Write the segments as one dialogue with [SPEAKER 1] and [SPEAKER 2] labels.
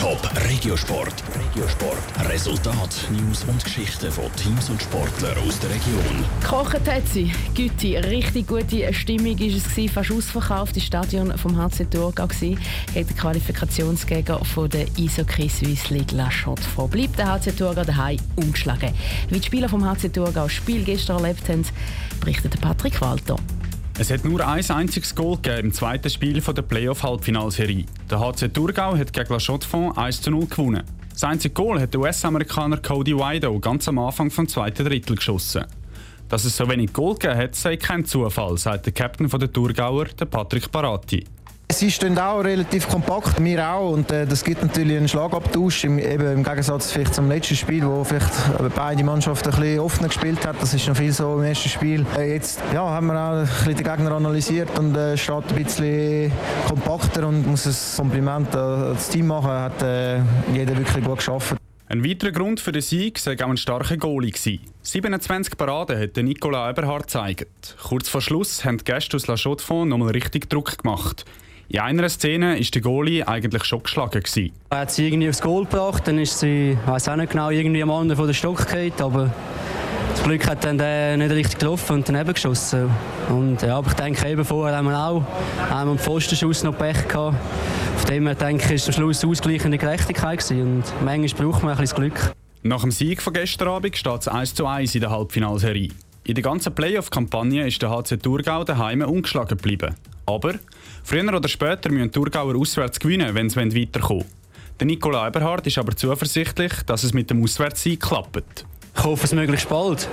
[SPEAKER 1] Top Regiosport. Regiosport. Resultat, News und Geschichten von Teams und Sportlern aus der Region.
[SPEAKER 2] Kochen hat sie. Güte, richtig gute Stimmung war es gewesen, fast ausverkauft. Das Stadion vom HC Thurgau war. Hat der Qualifikationsgegner von der Eishockey Swiss League La Chaux Bleibt der HC Thurgau daheim ungeschlagen. Wie die Spieler vom HC Thurgau das Spiel gestern erlebt haben, berichtet Patrick Walter.
[SPEAKER 3] Es hat nur ein einziges Goal gegeben im zweiten Spiel der Playoff-Halbfinalserie. Der HC Thurgau hat gegen La Chaux-de-Fonds 1 0 gewonnen. Das einzige Goal hat der US-Amerikaner Cody Wido ganz am Anfang vom zweiten Drittel geschossen. Dass es so wenig Goal gegeben hat, sei kein Zufall, sagt der Captain der Thurgauer, Patrick Parati.
[SPEAKER 4] Sie stehen auch relativ kompakt, wir auch. Und äh, das gibt natürlich einen Schlagabtausch, im, eben im Gegensatz vielleicht zum letzten Spiel, wo vielleicht beide Mannschaften ein bisschen offener gespielt haben. Das ist noch viel so im ersten Spiel. Äh, jetzt ja, haben wir auch ein bisschen den Gegner analysiert und äh, steht ein bisschen kompakter und muss ein Kompliment an das Team machen. Hat äh, jeder wirklich gut geschafft.
[SPEAKER 3] Ein weiterer Grund für den Sieg war auch ein starker Goalie. 27 Paraden hat Nicolas Eberhard gezeigt. Kurz vor Schluss haben die Gäste aus La Chaux-de-Fonds nochmal richtig Druck gemacht. In einer Szene war der Goalie eigentlich schon geschlagen. Gewesen.
[SPEAKER 5] Er hat sie irgendwie aufs Goal gebracht, dann ist sie, ich weiß auch nicht genau, irgendwie am anderen von der Stock gefallen, aber das Glück hat dann der nicht richtig getroffen und daneben geschossen. Und ja, aber ich denke, eben vorher haben wir auch wir Pfostenschuss noch Pech gehabt. Auf dem her denke ich, ist am Schluss ausgleichende Gerechtigkeit gewesen. und manchmal braucht man ein bisschen Glück.
[SPEAKER 3] Nach dem Sieg von gestern Abend steht es 1 zu 1 in der Halbfinalserie. In der ganzen Playoff-Kampagne ist der HC Thurgau daheim ungeschlagen geblieben. Aber früher oder später müssen Thurgauer auswärts gewinnen, wenn sie weiterkommen Der Nicola Eberhard ist aber zuversichtlich, dass es mit dem Auswärtssieg klappt.
[SPEAKER 5] Ich hoffe es möglichst bald.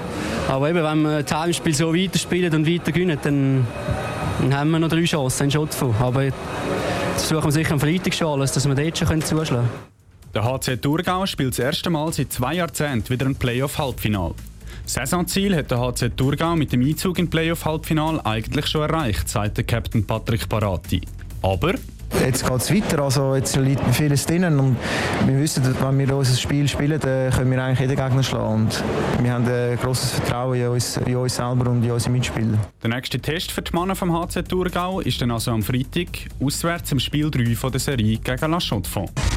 [SPEAKER 5] Aber eben, wenn wir das Heimspiel so weiterspielen und weiter gewinnen, dann, dann haben wir noch drei Chancen, einen davon. Aber jetzt versuchen wir sicher am Freitag schon alles, dass wir dort schon zuschlagen können.
[SPEAKER 3] Der HC Thurgau spielt das erste Mal seit zwei Jahrzehnten wieder ein Playoff-Halbfinale. Saisonziel hat der HC Thurgau mit dem Einzug im Playoff-Halbfinale eigentlich schon erreicht, sagt der Captain Patrick Parati. Aber
[SPEAKER 4] Jetzt geht es weiter, also jetzt liegt vieles drinnen und wir wissen, wenn wir unser Spiel spielen, dann können wir eigentlich jeden Gegner schlagen und wir haben ein grosses Vertrauen in uns, in uns selber und in unsere Mitspieler.
[SPEAKER 3] Der nächste Test für die Männer vom HC Thurgau ist dann also am Freitag auswärts im Spiel 3 von der Serie gegen La Chaux-de-Fonds.